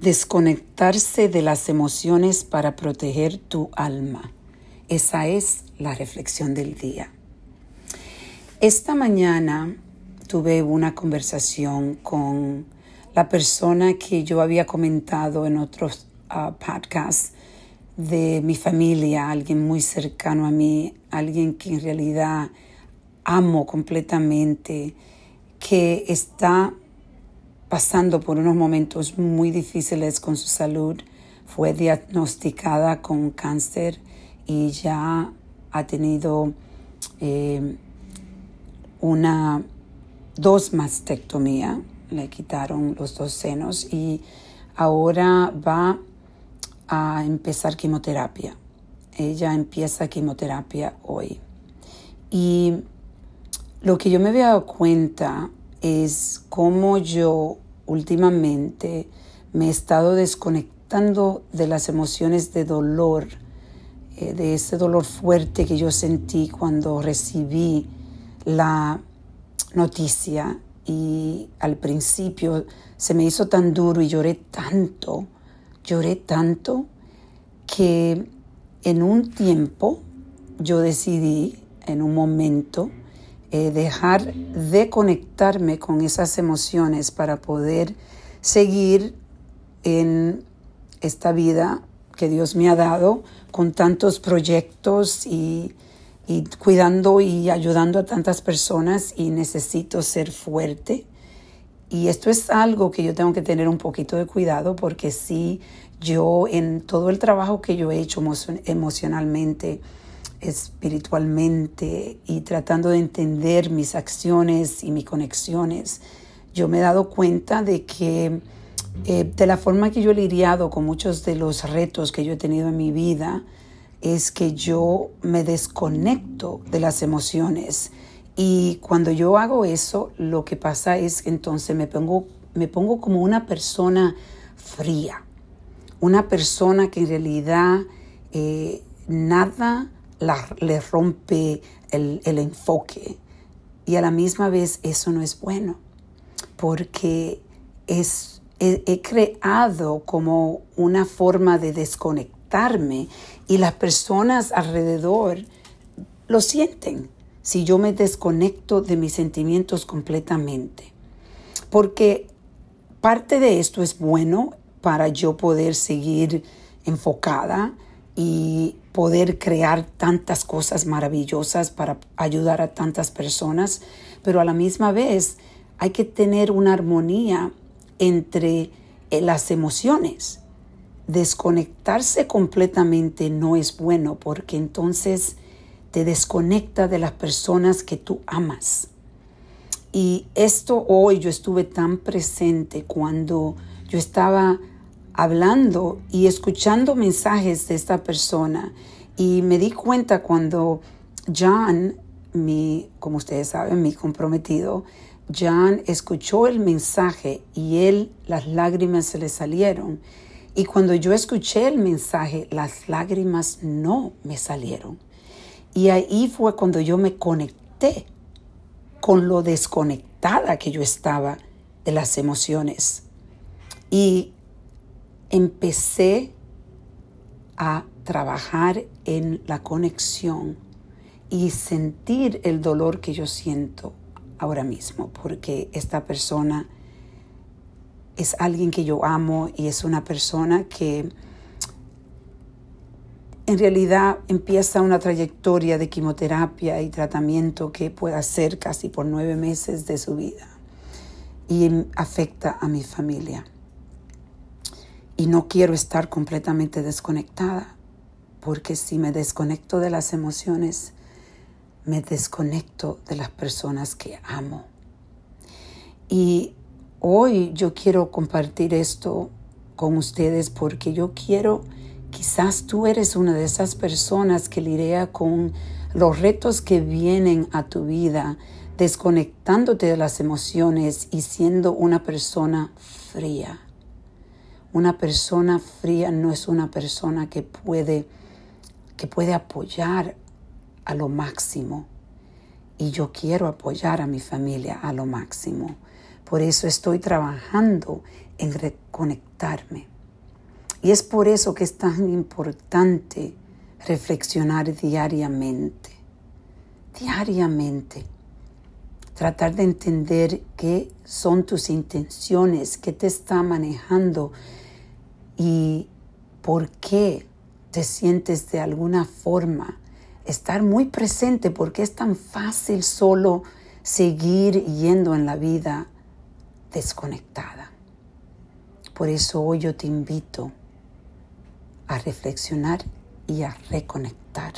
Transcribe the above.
Desconectarse de las emociones para proteger tu alma. Esa es la reflexión del día. Esta mañana tuve una conversación con la persona que yo había comentado en otros uh, podcasts de mi familia, alguien muy cercano a mí, alguien que en realidad amo completamente, que está pasando por unos momentos muy difíciles con su salud. Fue diagnosticada con cáncer y ya ha tenido eh, una dos mastectomías. Le quitaron los dos senos y ahora va a empezar quimioterapia. Ella empieza quimioterapia hoy. Y lo que yo me había dado cuenta es cómo yo últimamente me he estado desconectando de las emociones de dolor, eh, de ese dolor fuerte que yo sentí cuando recibí la noticia. Y al principio se me hizo tan duro y lloré tanto, lloré tanto que en un tiempo yo decidí, en un momento, eh, dejar de conectarme con esas emociones para poder seguir en esta vida que Dios me ha dado con tantos proyectos y, y cuidando y ayudando a tantas personas y necesito ser fuerte. Y esto es algo que yo tengo que tener un poquito de cuidado porque si yo en todo el trabajo que yo he hecho emocionalmente, espiritualmente y tratando de entender mis acciones y mis conexiones, yo me he dado cuenta de que eh, de la forma que yo he lidiado con muchos de los retos que yo he tenido en mi vida, es que yo me desconecto de las emociones. Y cuando yo hago eso, lo que pasa es que entonces me pongo, me pongo como una persona fría, una persona que en realidad eh, nada le rompe el, enfoque. Y a la misma vez eso no es bueno, porque es, he, creado como una forma de desconectarme y las personas alrededor lo sienten si yo me desconecto de mis sentimientos completamente. Porque parte de esto es bueno para yo poder seguir enfocada y poder crear tantas cosas maravillosas para ayudar a tantas personas, pero a la misma vez hay que tener una armonía entre eh, las emociones. Desconectarse completamente no es bueno porque entonces te desconecta de las personas que tú amas. Y esto hoy yo estuve tan presente cuando yo estaba hablando y escuchando mensajes de esta persona y me di cuenta cuando John, mi, como ustedes saben, mi comprometido, John escuchó el mensaje y él, las lágrimas se le salieron. Y cuando yo escuché el mensaje, las lágrimas no me salieron. Y ahí fue cuando yo me conecté con lo desconectada que yo estaba de las emociones. Y empecé a trabajar en la conexión y sentir el dolor que yo siento ahora mismo, porque esta persona es alguien que yo amo y es una persona que en realidad empieza una trayectoria de quimioterapia y tratamiento que puede ser casi por nueve meses de su vida y afecta a mi familia y no quiero estar completamente desconectada, porque si me desconecto de las emociones, me desconecto de las personas que amo. Y hoy yo quiero compartir esto con ustedes porque yo quiero, quizás tú eres una de esas personas que lidia con los retos que vienen a tu vida, desconectándote de las emociones y siendo una persona fría una persona fría no es una persona que puede, que puede apoyar a lo máximo. Y yo quiero apoyar a mi familia a lo máximo. Por eso estoy trabajando en reconectarme. Y es por eso que es tan importante reflexionar diariamente. Diariamente. Tratar de entender qué son tus intenciones, qué te está manejando y por qué te sientes de alguna forma. Estar muy presente porque es tan fácil solo seguir yendo en la vida desconectada. Por eso hoy yo te invito a reflexionar y a reconectar.